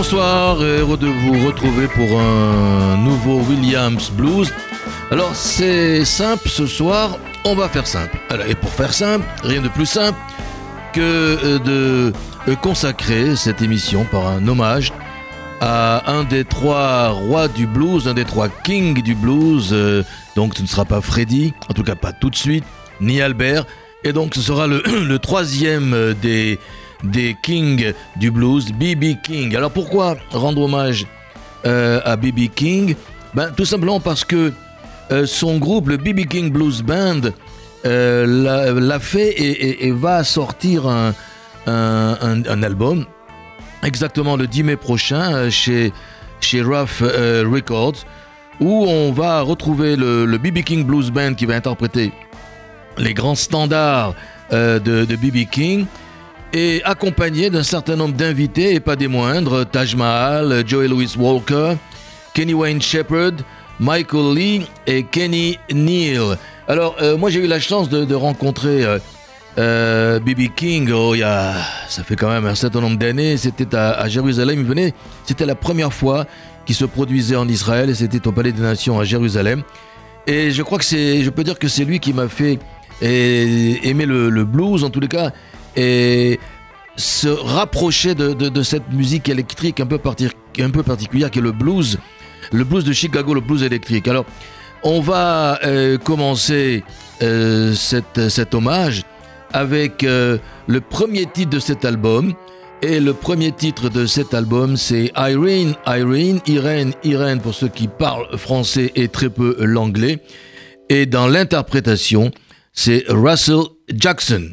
Bonsoir heureux de vous retrouver pour un nouveau Williams Blues. Alors c'est simple ce soir, on va faire simple. et pour faire simple, rien de plus simple que euh, de euh, consacrer cette émission par un hommage à un des trois rois du blues, un des trois kings du blues. Euh, donc ce ne sera pas Freddy, en tout cas pas tout de suite, ni Albert. Et donc ce sera le troisième des des kings du blues, B.B. King. Alors pourquoi rendre hommage euh, à B.B. King? Ben, Tout simplement parce que euh, son groupe, le B.B. King Blues Band, euh, l'a fait et, va sortir un, album exactement le 10 mai prochain chez, chez Rough Records où on va retrouver le B.B. King Blues Band qui va interpréter les grands standards de B.B. King et accompagné d'un certain nombre d'invités, et pas des moindres, Taj Mahal, Joey Louis Walker, Kenny Wayne Shepherd, Michael Lee et Kenny Neal. Alors, euh, moi j'ai eu la chance de, rencontrer. Euh, euh, King, oh, y a, ça fait quand même un certain nombre d'années, c'était à, Jérusalem, il venait, c'était la première fois qu'il se produisait en Israël, et c'était au Palais des Nations à Jérusalem. Et je crois que c'est, je peux dire que c'est lui qui m'a fait aimer le, le, blues, en tous les cas, et se rapprocher de, cette musique électrique un peu, particulière qui est le blues, le blues de Chicago, le blues électrique. Alors, on va euh, commencer euh, cet hommage avec euh, le premier titre de cet album. Et le premier titre de cet album, c'est Irene, Irene, Irene, Irene pour ceux qui parlent français et très peu l'anglais. Et dans l'interprétation, c'est Russell Jackson.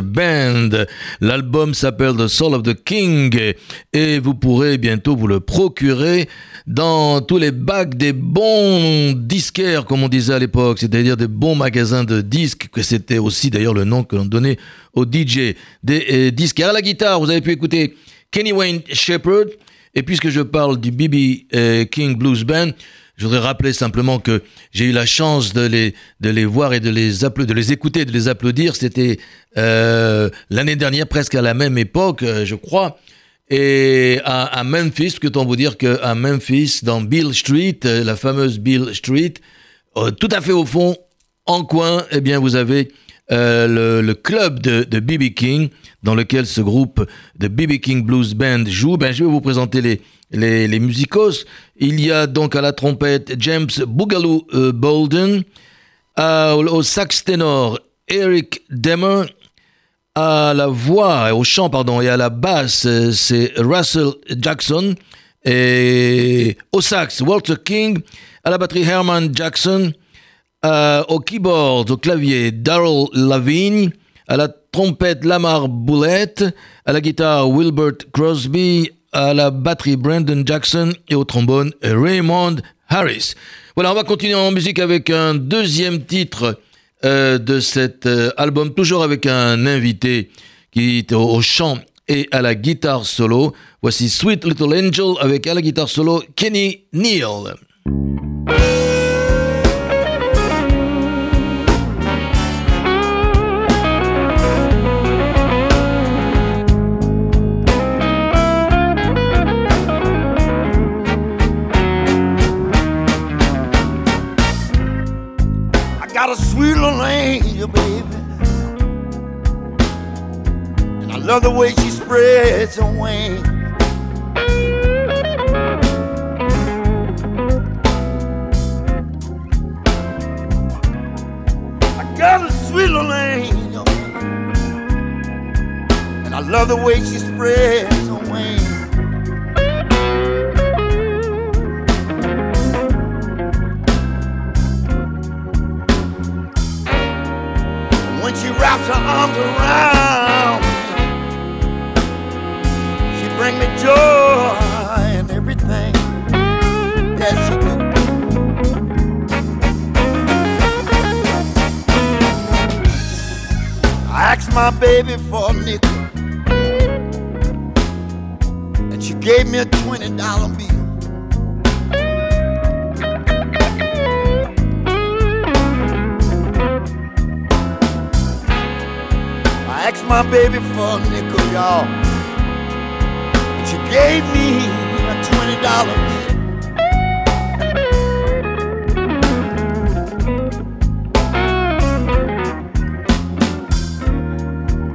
Band. L'album s'appelle The Soul of the King et vous pourrez bientôt vous le procurer dans tous les bacs des bons disquaires, comme on disait à l'époque, c'est-à-dire des bons magasins de disques, que c'était aussi d'ailleurs le nom que l'on donnait aux DJ. Des euh, disquaires à la guitare, vous avez pu écouter Kenny Wayne Shepherd. Et puisque je parle du BB euh, King Blues Band, je voudrais rappeler simplement que j'ai eu la chance de les, de les voir et de les, de les écouter, de les applaudir. C'était euh, l'année dernière, presque à la même époque, euh, je crois. Et à, à Memphis, que on vous dire qu'à Memphis, dans Bill Street, euh, la fameuse Bill Street, euh, tout à fait au fond, en coin, eh bien, vous avez euh, le, club de, BB King, dans lequel ce groupe de BB King Blues Band joue. Ben, je vais vous présenter les, les, musicos. Il y a donc à la trompette James Boogaloo euh, Bolden, au sax ténor Eric Demmer, à la voix, au chant, pardon, et à la basse, euh, c'est Russell Jackson, et au sax, Walter King, à la batterie Herman Jackson, euh, au keyboard, au clavier, Daryl Lavigne, à la trompette, Lamar Boulette, à la guitare, Wilbert Crosby, à la batterie, Brandon Jackson, et au trombone, Raymond Harris. Voilà, on va continuer en musique avec un deuxième titre euh, de cet euh, album, toujours avec un invité qui est au, au chant et à la guitare solo. Voici Sweet Little Angel avec à la guitare solo Kenny Neal. Love the way she spreads her wings. I got a sweet little angel. And I love the way she spreads her wings. when she wraps her arms around bring me joy and everything. Yes, she do. I asked my baby for a nickel, and she gave me a twenty dollar bill. I asked my baby for a nickel, y'all. Gave me a twenty dollar bill.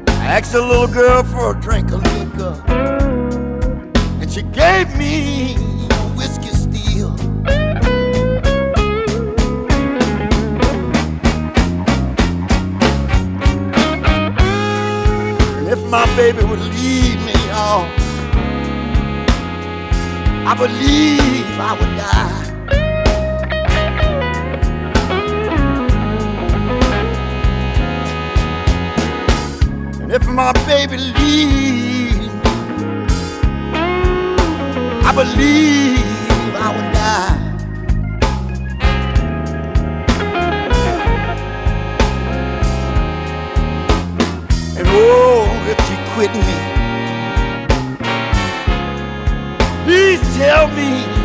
I asked a little girl for a drink of liquor. And she gave me a whiskey steel. And if my baby would leave I believe I would die. And if my baby leaves, I believe I would die. And oh, if she quit me, tell me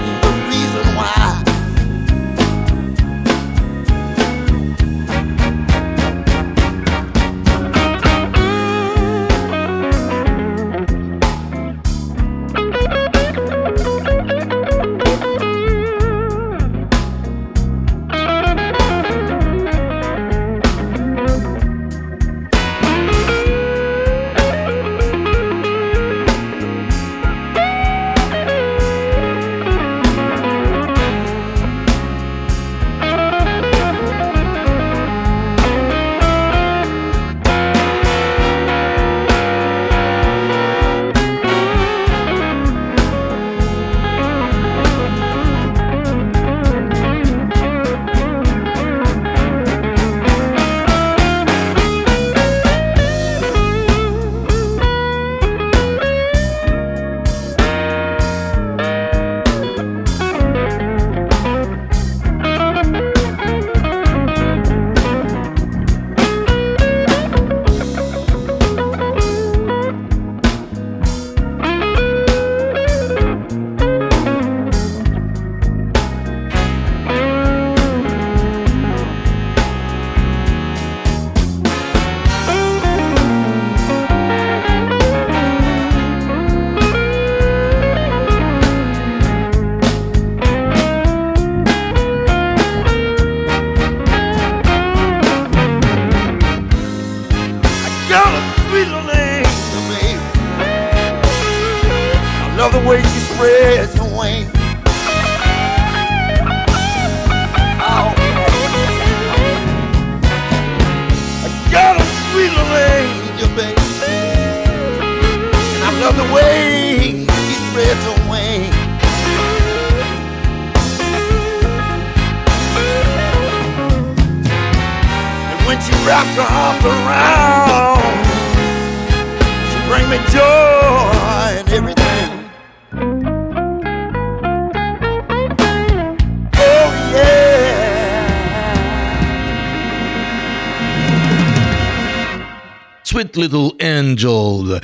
Sweet Little Angel.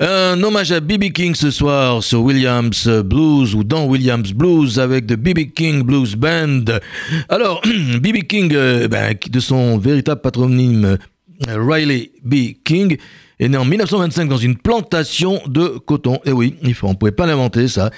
Un hommage à B.B. King ce soir sur Williams Blues ou dans Williams Blues avec The B.B. King Blues Band. Alors, B.B. King, euh, ben, de son véritable patronyme euh, Riley B. King, est né en 1925 dans une plantation de coton. Et oui, il faut, on ne pouvait pas l'inventer ça.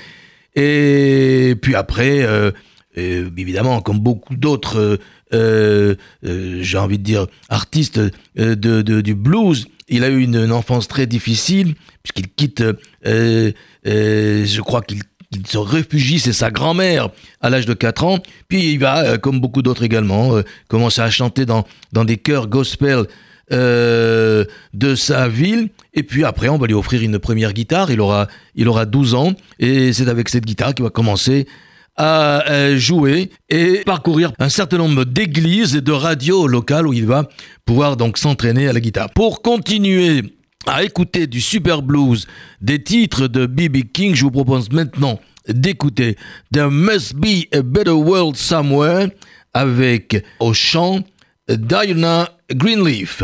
Et puis après, euh, évidemment, comme beaucoup d'autres, euh, euh, j'ai envie de dire, artistes euh, de, du blues, il a eu une, enfance très difficile, puisqu'il quitte, je crois qu'il il se réfugie, c'est sa grand-mère, à l'âge de 4 ans. Puis il va, comme beaucoup d'autres également, commencer à chanter dans, dans des chœurs gospel de sa ville. Et puis après, on va lui offrir une première guitare. Il aura, il aura 12 ans. Et c'est avec cette guitare qu'il va commencer à euh, jouer et parcourir un certain nombre d'églises et de radios locales où il va pouvoir donc s'entraîner à la guitare. Pour continuer à écouter du super blues, des titres de B.B. King, je vous propose maintenant d'écouter There Must Be a Better World Somewhere avec au chant Diana Greenleaf.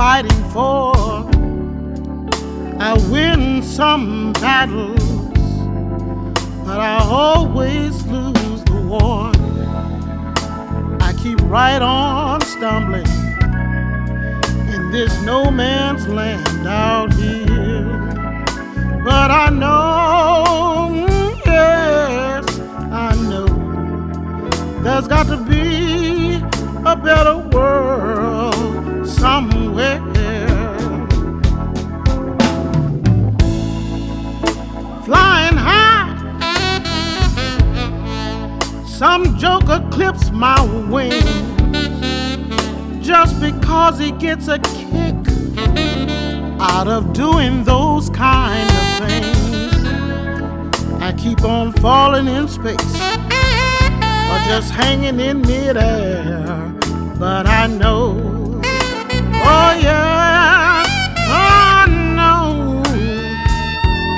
fighting for. I win some battles, but I always lose the war. I keep right on stumbling in this no man's land out here. But I know, yes, I know, there's got to be a better world somewhere. Flying high, some joker clips my wings just because he gets a kick out of doing those kind of things. I keep on falling in space or just hanging in midair, but I know oh yeah, oh, I know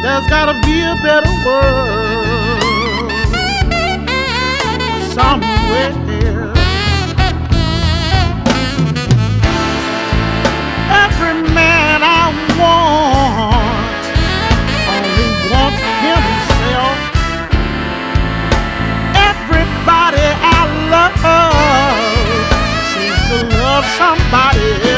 there's gotta be a better world somewhere. Every man I want only wants himself. Everybody I love seems to love somebody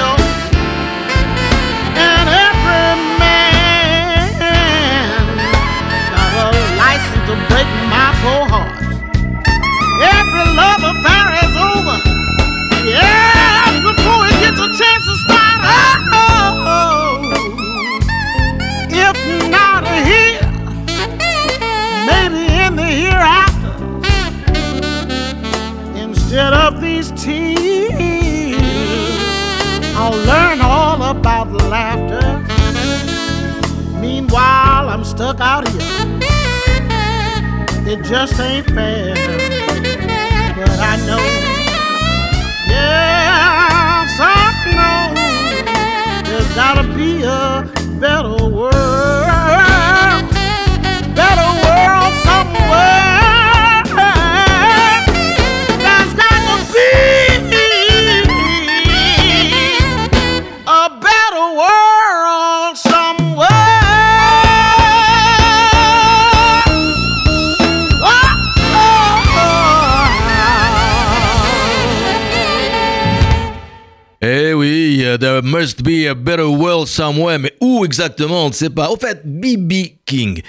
somewhere, mais où exactement, on ne sait pas. Au fait, BB King,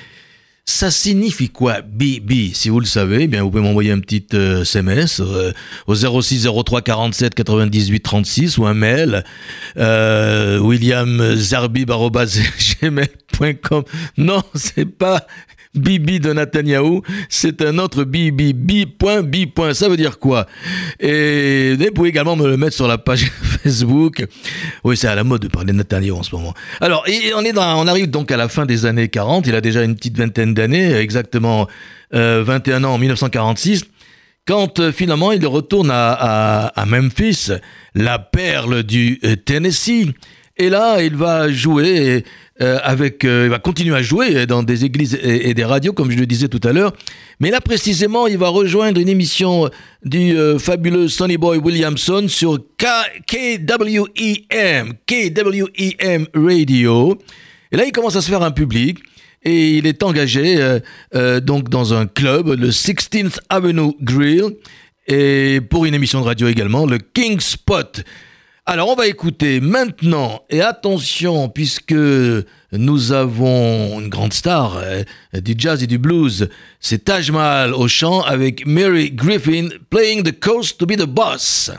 ça signifie quoi, BB Si vous le savez, eh bien vous pouvez m'envoyer un petit euh, SMS euh, au 06 03 47 98 36 ou un mail euh, williamzerbib.gmail.com Non, c'est pas Bibi de Netanyahou, c'est un autre Bibi, B. B. Ça veut dire quoi? Et vous pouvez également me le mettre sur la page Facebook. Oui, c'est à la mode de parler de Netanyahou en ce moment. Alors, on, arrive donc à la fin des années 40. Il a déjà une petite vingtaine d'années, exactement euh, 21 ans en 1946 quand euh, finalement il retourne à, Memphis, la perle du euh, Tennessee. Et là, il va jouer euh, avec, euh, il va continuer à jouer dans des églises et, des radios, comme je le disais tout à l'heure. Mais là, précisément, il va rejoindre une émission du euh, fabuleux Sonny Boy Williamson sur KWEM, KWEM Radio. Et là, il commence à se faire un public et il est engagé donc dans un club, le 16th Avenue Grill, et pour une émission de radio également, le King Spot. Alors on va écouter maintenant, et attention, puisque nous avons une grande star euh, du jazz et du blues, c'est Taj Mahal au chant avec Mary Griffin playing the coast to be the boss.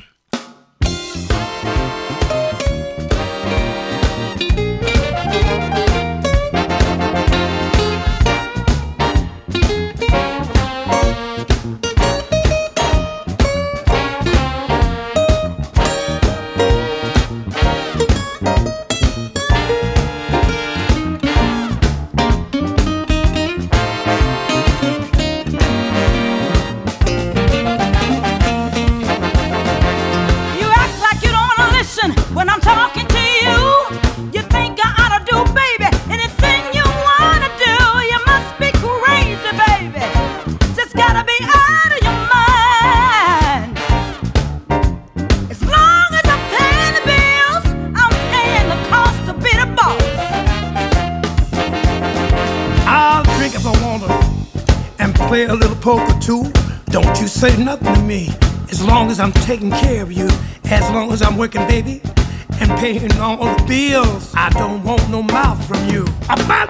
Taking care of you, as long as I'm working, baby, and paying all the bills, I don't want no mouth from you. About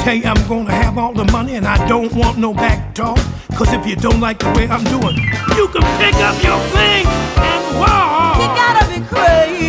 tell you I'm gonna have all the money and I don't want no back talk. Cause if you don't like the way I'm doing, you can pick up your things and walk. You gotta be crazy,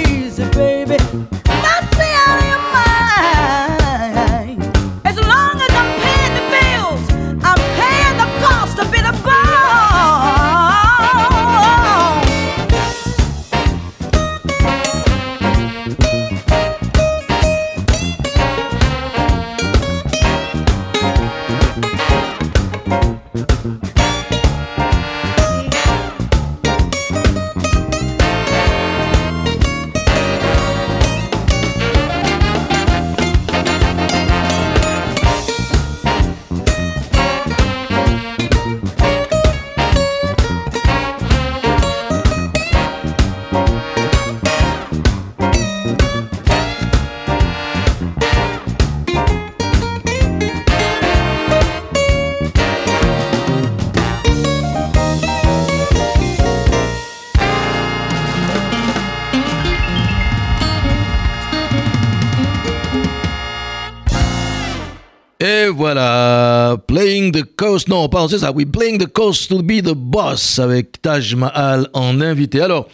Coast, non, pardon, c'est ça, oui, Playing the Coast to be the boss avec Taj Mahal en invité. Alors,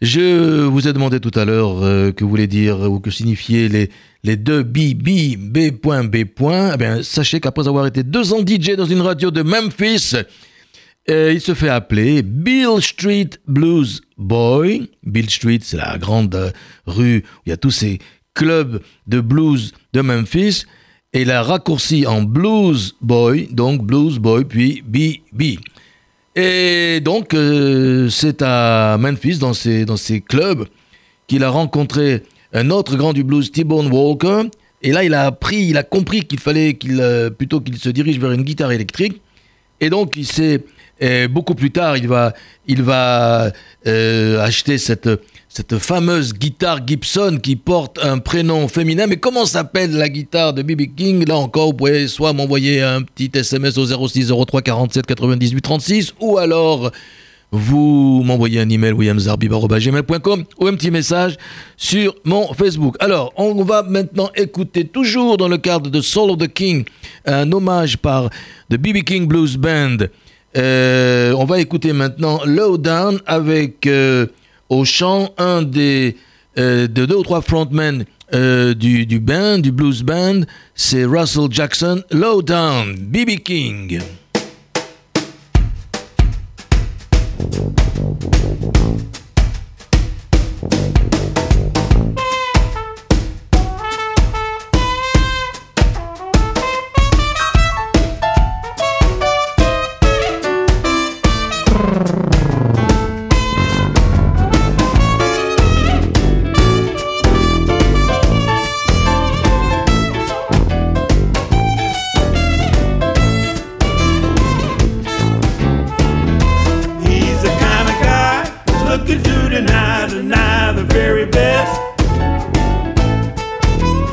je vous ai demandé tout à l'heure euh, que voulait dire ou que signifiaient les, les deux B, B, B.B. Eh bien, sachez qu'après avoir été deux ans DJ dans une radio de Memphis, euh, il se fait appeler Bill Street Blues Boy. Bill Street, c'est la grande euh, rue où il y a tous ces clubs de blues de Memphis. Et il a raccourci en Blues Boy, donc Blues Boy, puis BB. Et donc, euh, c'est à Memphis, dans ces, dans ces clubs, qu'il a rencontré un autre grand du blues, T-Bone Walker. Et là, il a appris, il a compris qu'il fallait qu'il, euh, plutôt qu'il se dirige vers une guitare électrique. Et donc, il s'est, euh, beaucoup plus tard, il va, il va euh, acheter cette, cette fameuse guitare Gibson qui porte un prénom féminin. Mais comment s'appelle la guitare de B.B. King? Là encore, vous pouvez soit m'envoyer un petit SMS au 06 03 47 98 36 ou alors vous m'envoyez un email williamzarbib.gmail.com ou un petit message sur mon Facebook. Alors, on va maintenant écouter, toujours dans le cadre de Soul of the King, un hommage par The BB King Blues Band. Euh, on va écouter maintenant Lowdown avec euh, au chant un des euh, de deux ou trois frontmen du, du band, du blues band, c'est Russell Jackson. Lowdown, BB King. very best.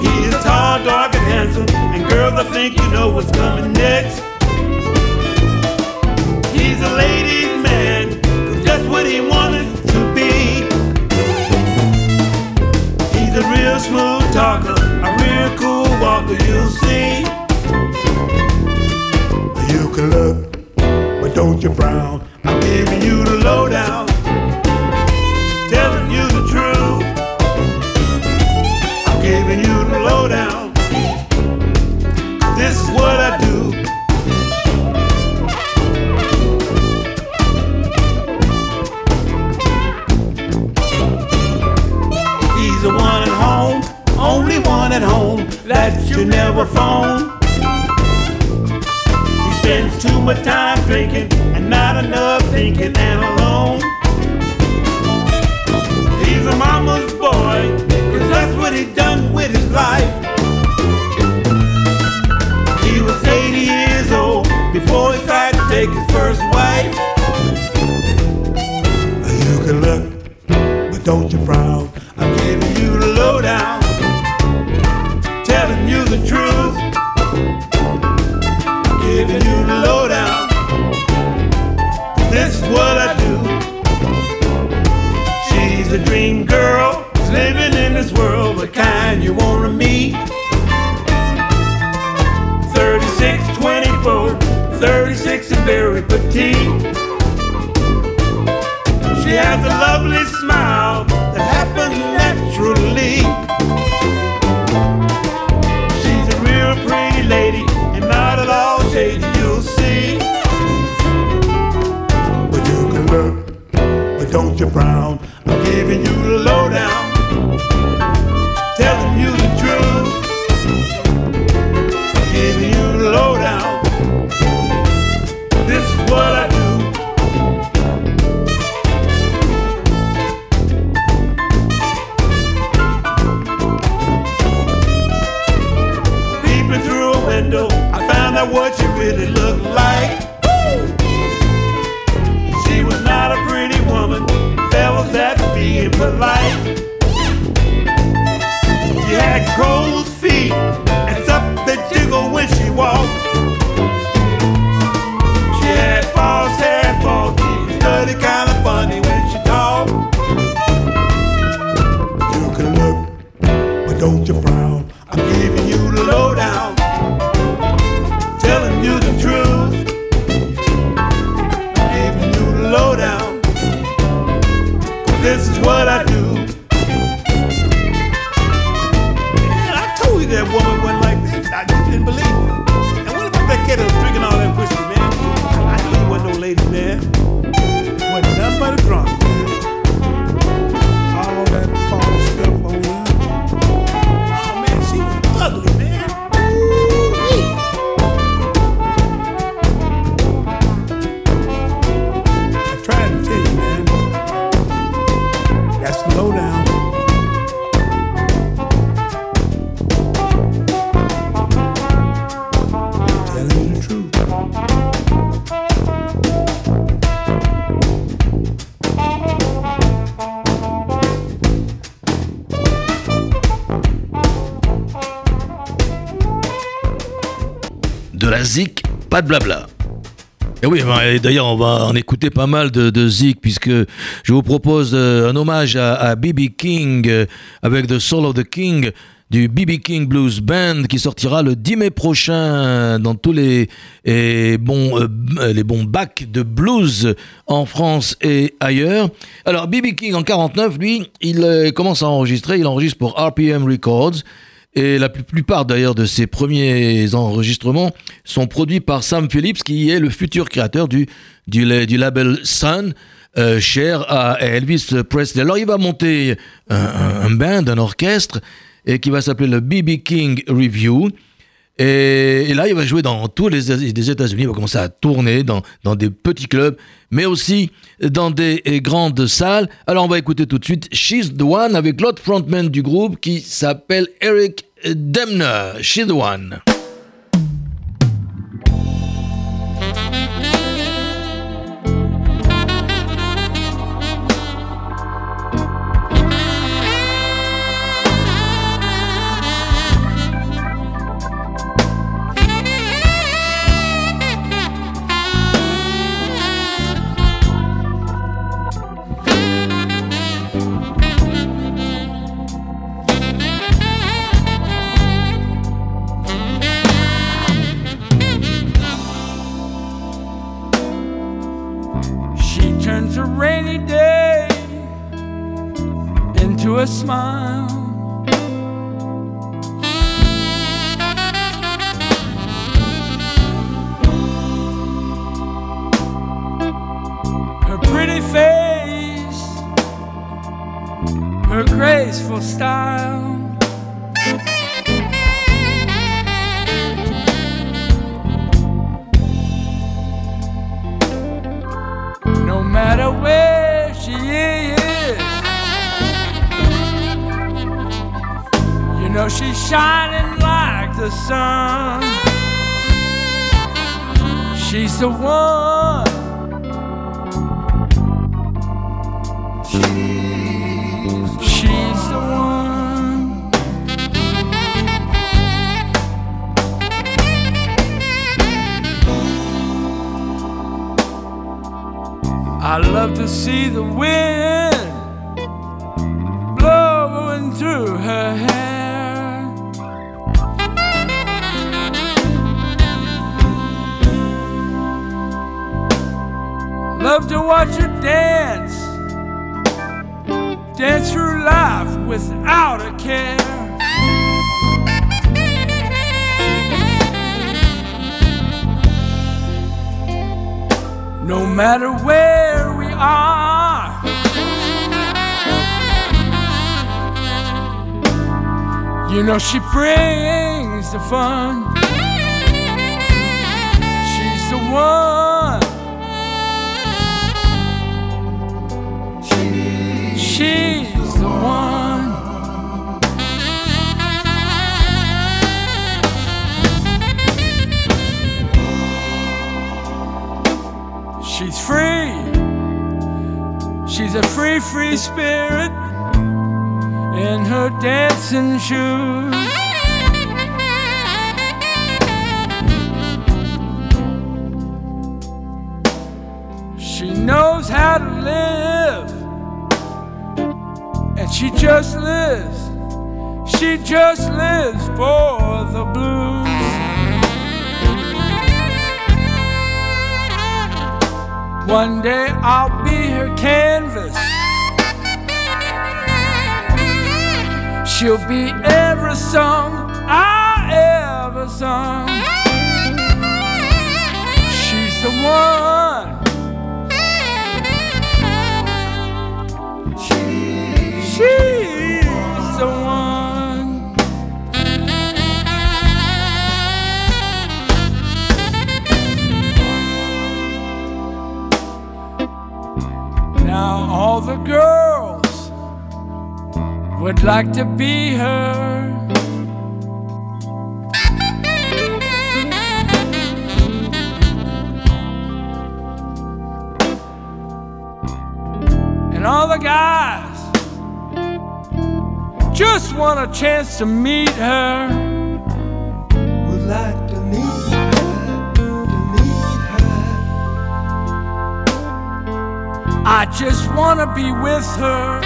He is tall, dark, and handsome, and girls, I think you know what's coming next. He's a ladies' man, just what he wanted to be. He's a real smooth talker, a real cool walker, you'll see. You can look, but don't you frown. I'm giving you the lowdown. Never phone. He spends too much time drinking and not enough thinking and alone. He's a mama's boy, cause that's what he done you wanna meet. 36, 24, 36 and very petite. She has a lovely smile that happens naturally. She's a real pretty lady and not at all shady, you'll see. But you can look, but don't you frown. I'm giving you De la zik, pas de blabla. Et oui, d'ailleurs, on va en écouter pas mal de, de zik, puisque je vous propose euh, un hommage à B.B. King euh, avec The Soul of the King du B.B. King Blues Band qui sortira le 10 mai prochain dans tous les, et bons, euh, les bons bacs de blues en France et ailleurs. Alors, B.B. King en 49, lui, il commence à enregistrer, il enregistre pour RPM Records. Et la plupart d'ailleurs de ses premiers enregistrements sont produits par Sam Phillips, qui est le futur créateur du, du, la- du label Sun, euh, cher à Elvis Presley. Alors il va monter un, band, un orchestre, et qui va s'appeler le BB King Review. Et, là, il va jouer dans tous les, les États-Unis. Il va commencer à tourner dans, dans des petits clubs, mais aussi dans des grandes salles. Alors, on va écouter tout de suite She's the One avec l'autre frontman du groupe qui s'appelle Eric Demner. She's the One. Style. No matter where she is, you know she's shining like the sun. She's the one. The wind she brings the fun. She's the one. She's the one. She's free. She's a free, free spirit her dancing shoes. She knows how to live, and she just lives. She just lives for the blues. One day I'll be her canvas. She'll be every song I ever sung. She's the one. She's the one. Now all the girls would like to be her. And all the guys just want a chance to meet her. Would like to meet her, to meet her. I just wanna be with her.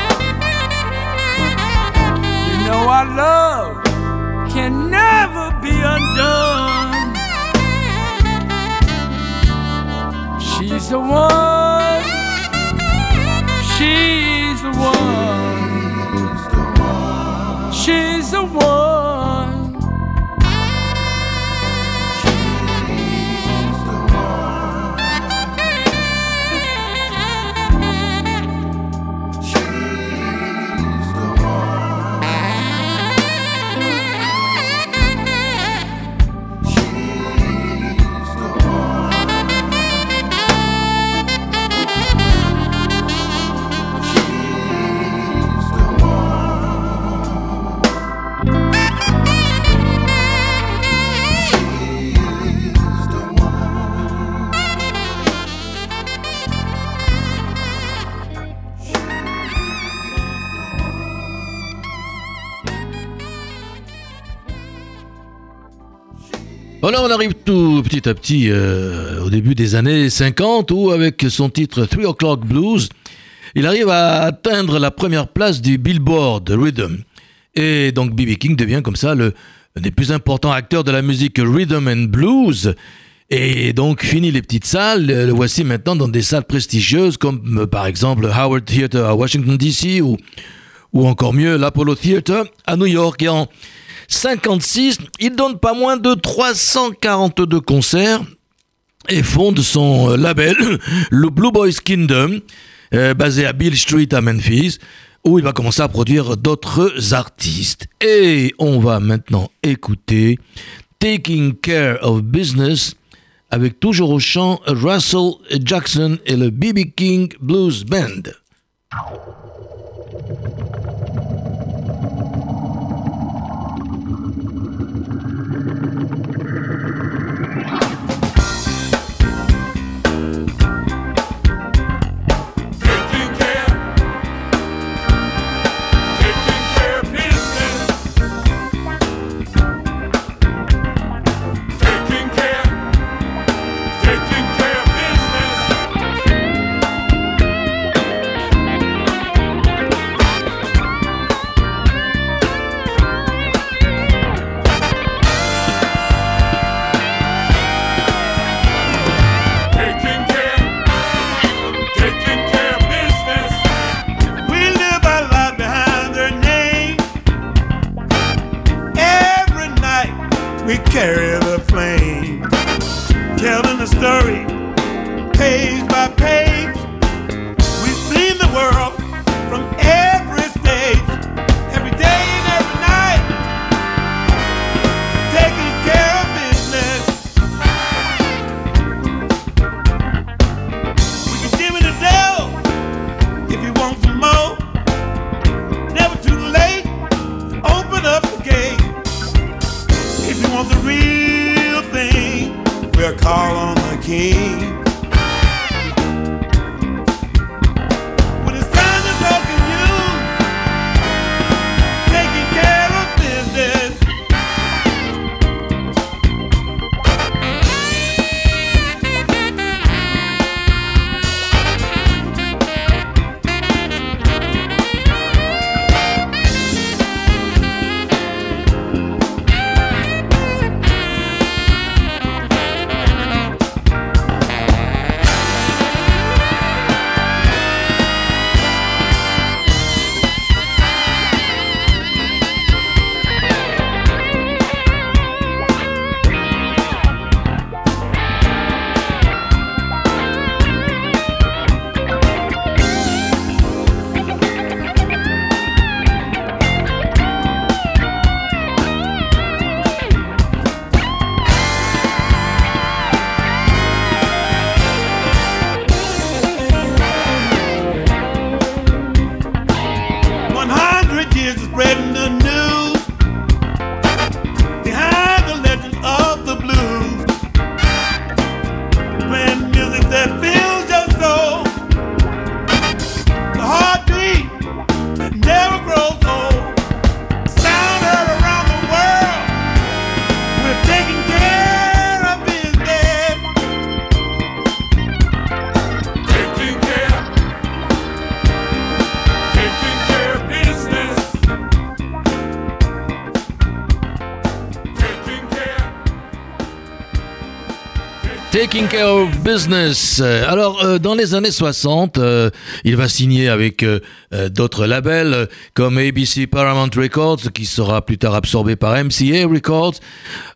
Know our love can never be undone. She's the one. She's the one. She's the one. Petit à petit euh, au début des années 50 où, avec son titre Three O'Clock Blues, il arrive à atteindre la première place du Billboard Rhythm. Et donc B.B. King devient comme ça le, des plus importants acteurs de la musique Rhythm and Blues. Et donc, fini les petites salles, le voici maintenant dans des salles prestigieuses comme euh, par exemple Howard Theatre à Washington DC ou, ou encore mieux l'Apollo Theater à New York. Et en 56, il donne pas moins de 342 concerts et fonde son euh, label, le Blue Boys Kingdom, euh, basé à Bill Street à Memphis, où il va commencer à produire d'autres artistes. Et on va maintenant écouter Taking Care of Business avec toujours au chant Russell Jackson et le BB King Blues Band. Taking Care of Business. Euh, Alors, euh, dans les années 60, euh, il va signer avec d'autres labels comme ABC Paramount Records, qui sera plus tard absorbé par MCA Records.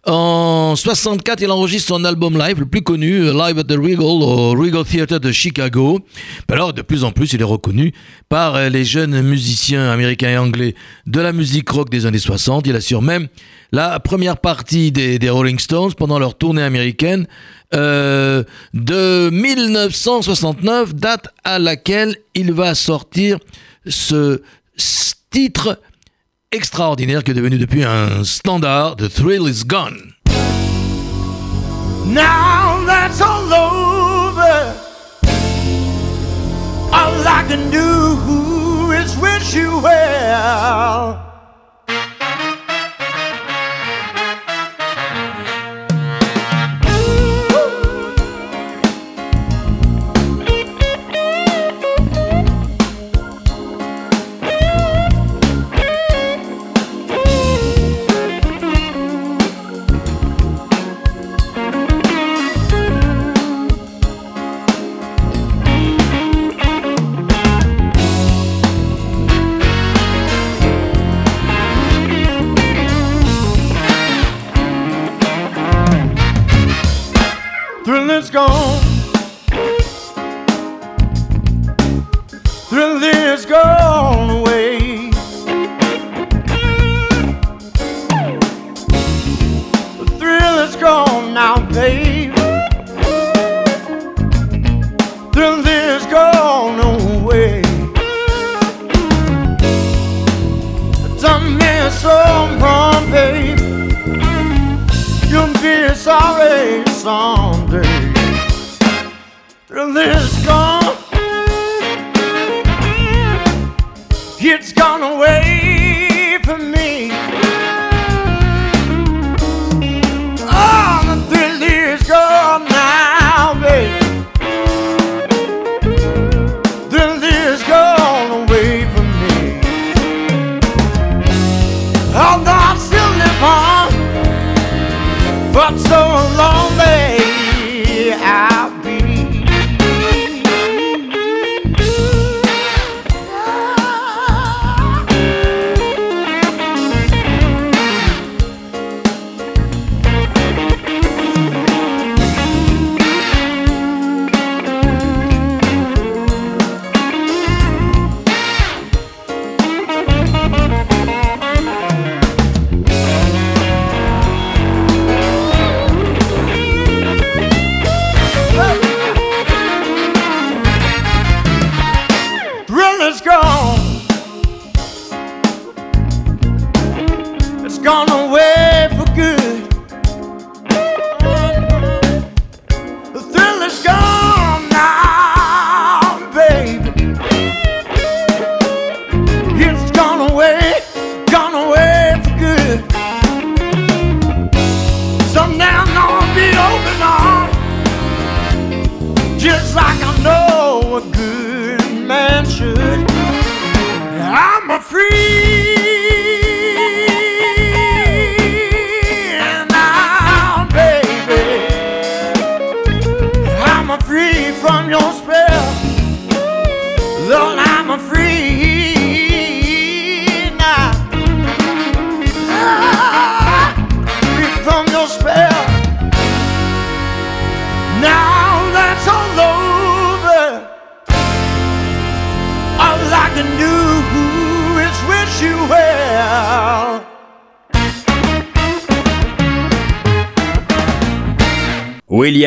En 64, il enregistre son album live le plus connu, Live at the Regal, au Regal Theater de Chicago. Alors, de plus en plus, il est reconnu par les jeunes musiciens américains et anglais de la musique rock des années 60. Il assure même la première partie des, Rolling Stones pendant leur tournée américaine euh, de 1969, date à laquelle il va sortir ce titre extraordinaire qui est devenu depuis un standard, The Thrill Is Gone. Now that's all over. All I can do is wish you well.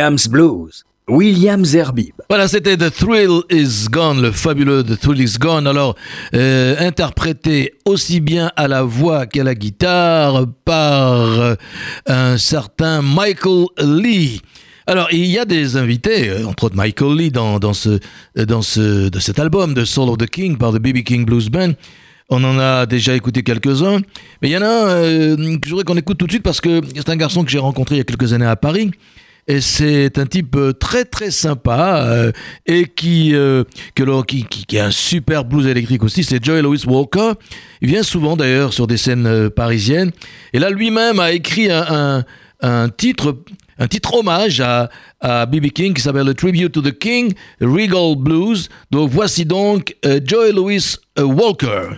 Williams Blues. Williams Herbib. Voilà, c'était The Thrill Is Gone, le fabuleux The Thrill Is Gone. Alors, euh, interprété aussi bien à la voix qu'à la guitare par euh, un certain Michael Lee. Alors, il y a des invités, euh, entre autres Michael Lee, dans, ce, dans ce, de cet album de Soul of the King par The BB King Blues Band. On en a déjà écouté quelques-uns, mais il y en a un que je voudrais qu'on écoute tout de suite parce que c'est un garçon que j'ai rencontré il y a quelques années à Paris. Et c'est un type euh, très très sympa euh, et qui, euh, qui, qui, a un super blues électrique aussi, c'est Joey Louis Walker. Il vient souvent d'ailleurs sur des scènes euh, parisiennes. Et là lui-même a écrit un, un, titre, un titre hommage à, à B.B. King qui s'appelle Tribute to the King, Regal Blues. Donc voici donc euh, Joey Louis Walker.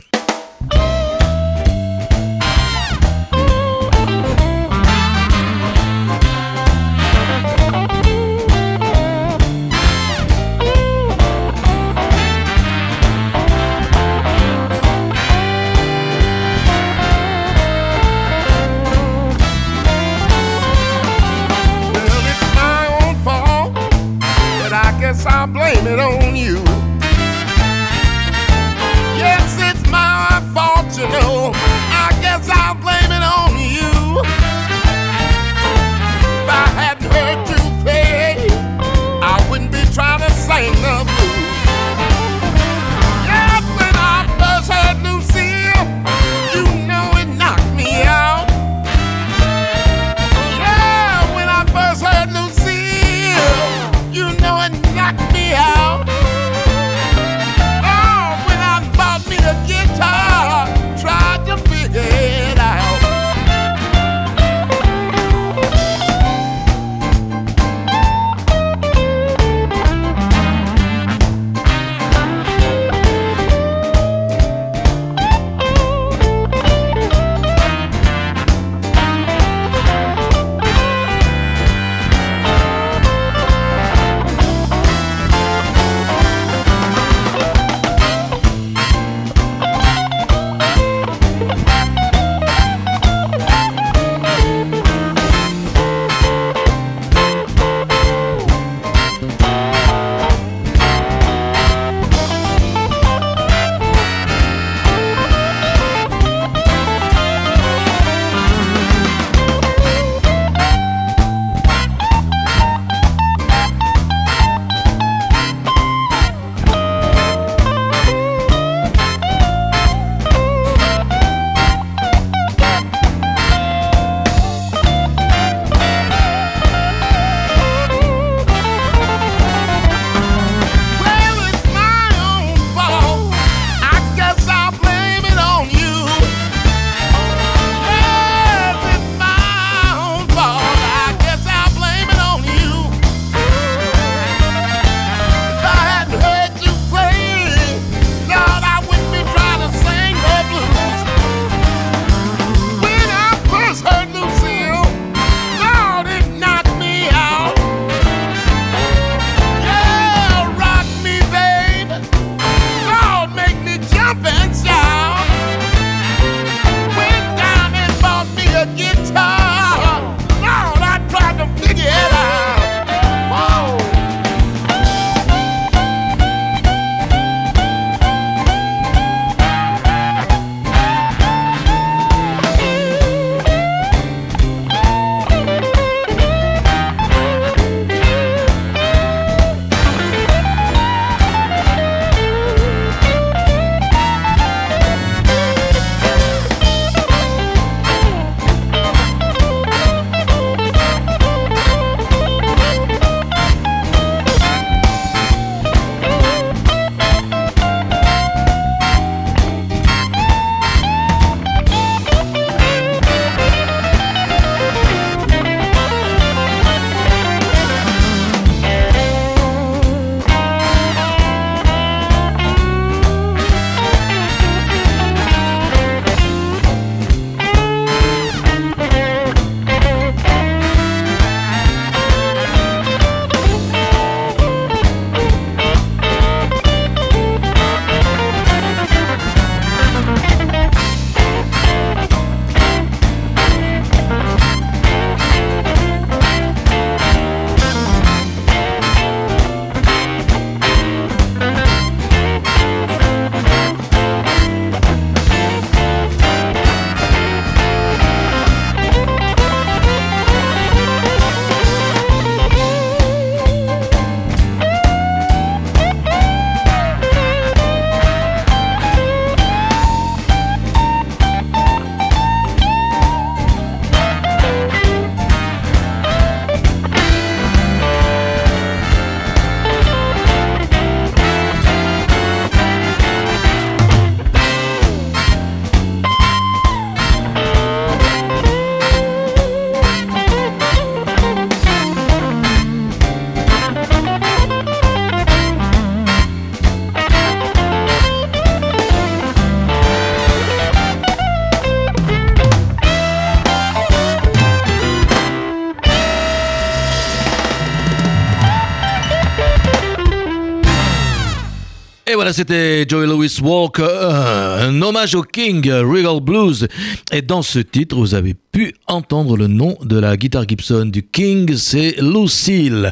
C'était Joey Louis Walker, un hommage au King Regal Blues. Et dans ce titre, vous avez pu entendre le nom de la guitare Gibson du King, c'est Lucille.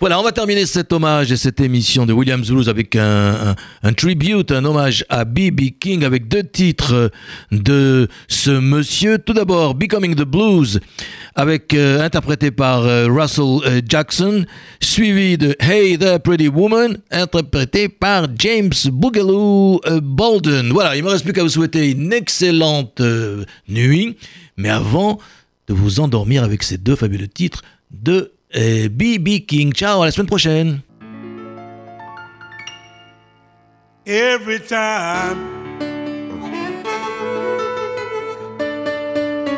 Voilà, on va terminer cet hommage et cette émission de Williams Blues avec un, tribute, un hommage à B.B. King avec deux titres de ce monsieur. Tout d'abord, Becoming the Blues, avec euh, interprété par euh, Russell euh, Jackson, suivi de Hey There Pretty Woman, interprété par James Boogaloo Bolden. Voilà, il me reste plus qu'à vous souhaiter une excellente nuit, mais avant de vous endormir avec ces deux fabuleux titres de B.B. King. Ciao, à la semaine prochaine. Every time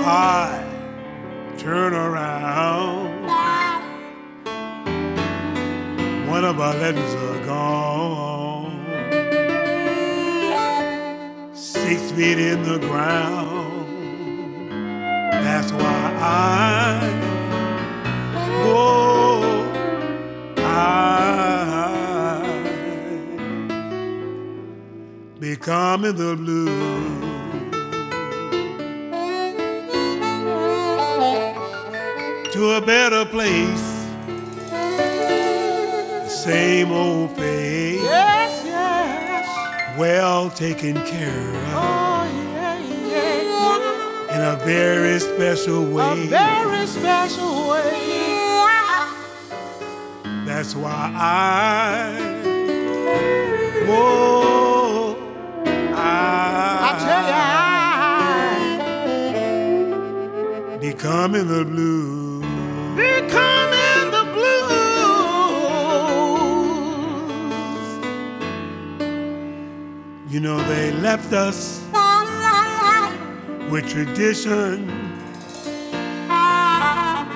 I turn around, gone. Six feet in the ground. That's why I, oh, I becoming the blue. To a better place, the same old face, Yes, yes. well taken care of Oh. In a very special way. A very special way. That's why I, whoa, I, I tell you, I becoming the blue. becoming the blues. You know, they left us with tradition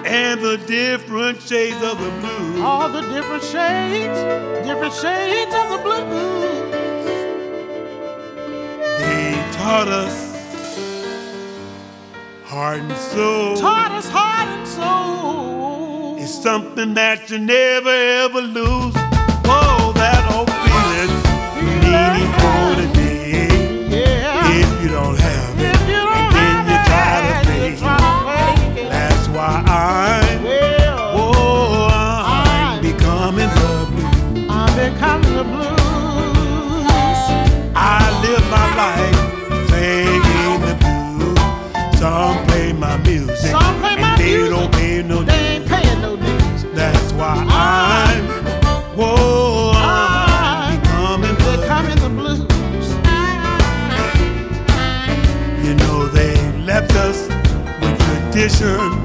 and the different shades of the blue. All the different shades, different shades of the blues. They taught us heart and soul. Taught us heart and soul. It's something that you never ever lose. nation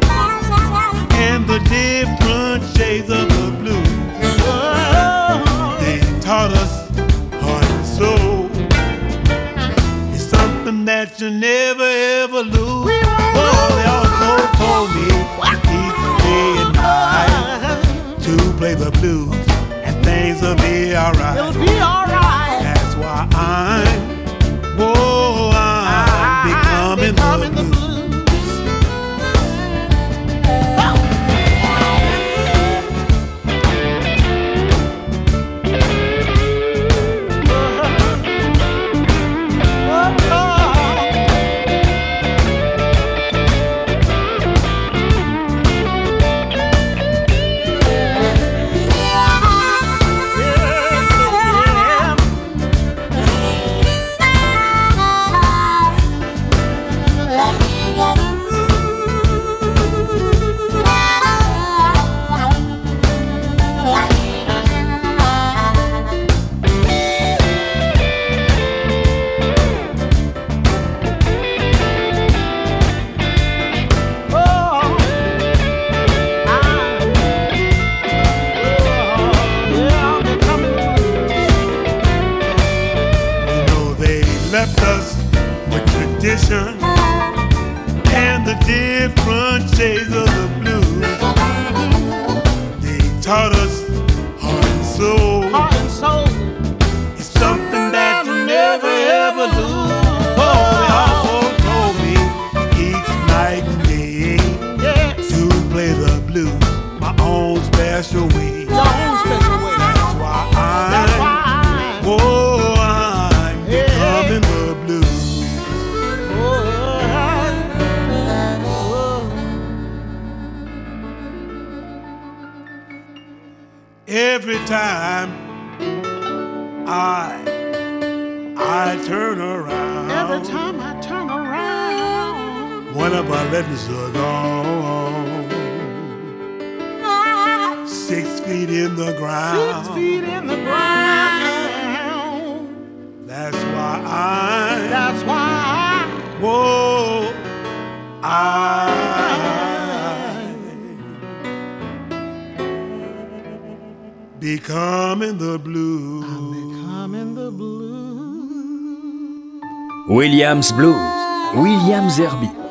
I becoming the blue. Becoming the blue. Williams Blues, Williams Herbie.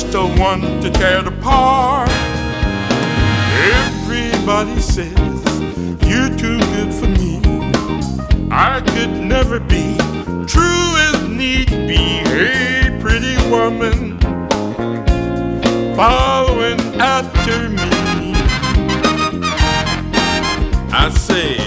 just the one to tear it apart. Everybody says you're too good for me. I could never be true as need be. Hey, pretty woman, following after me. I say.